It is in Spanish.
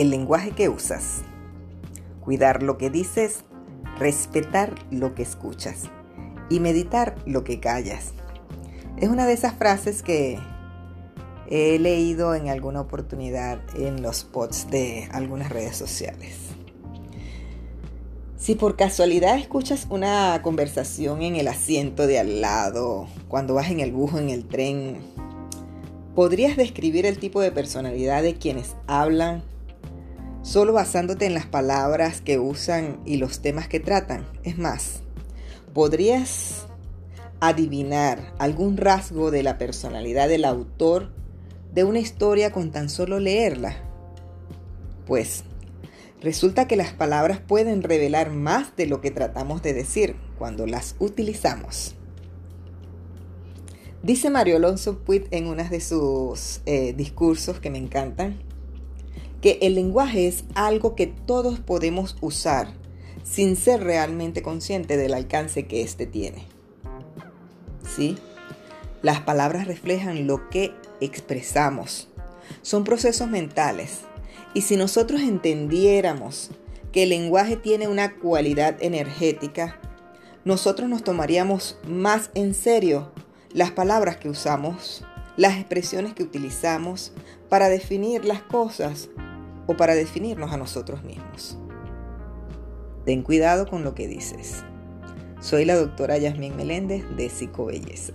el lenguaje que usas, cuidar lo que dices, respetar lo que escuchas y meditar lo que callas. Es una de esas frases que he leído en alguna oportunidad en los posts de algunas redes sociales. Si por casualidad escuchas una conversación en el asiento de al lado, cuando vas en el bus en el tren, ¿podrías describir el tipo de personalidad de quienes hablan solo basándote en las palabras que usan y los temas que tratan? Es más, ¿podrías adivinar algún rasgo de la personalidad del autor de una historia con tan solo leerla? Pues resulta que las palabras pueden revelar más de lo que tratamos de decir cuando las utilizamos. Dice Mario Alonso Puig en uno de sus eh, discursos que me encantan, que el lenguaje es algo que todos podemos usar sin ser realmente consciente del alcance que éste tiene. ¿Sí? Las palabras reflejan lo que expresamos. Son procesos mentales. Y si nosotros entendiéramos que el lenguaje tiene una cualidad energética, nosotros nos tomaríamos más en serio las palabras que usamos, las expresiones que utilizamos para definir las cosas o para definirnos a nosotros mismos. Ten cuidado con lo que dices. Soy la doctora Yasmín Meléndez de Psicobelleza.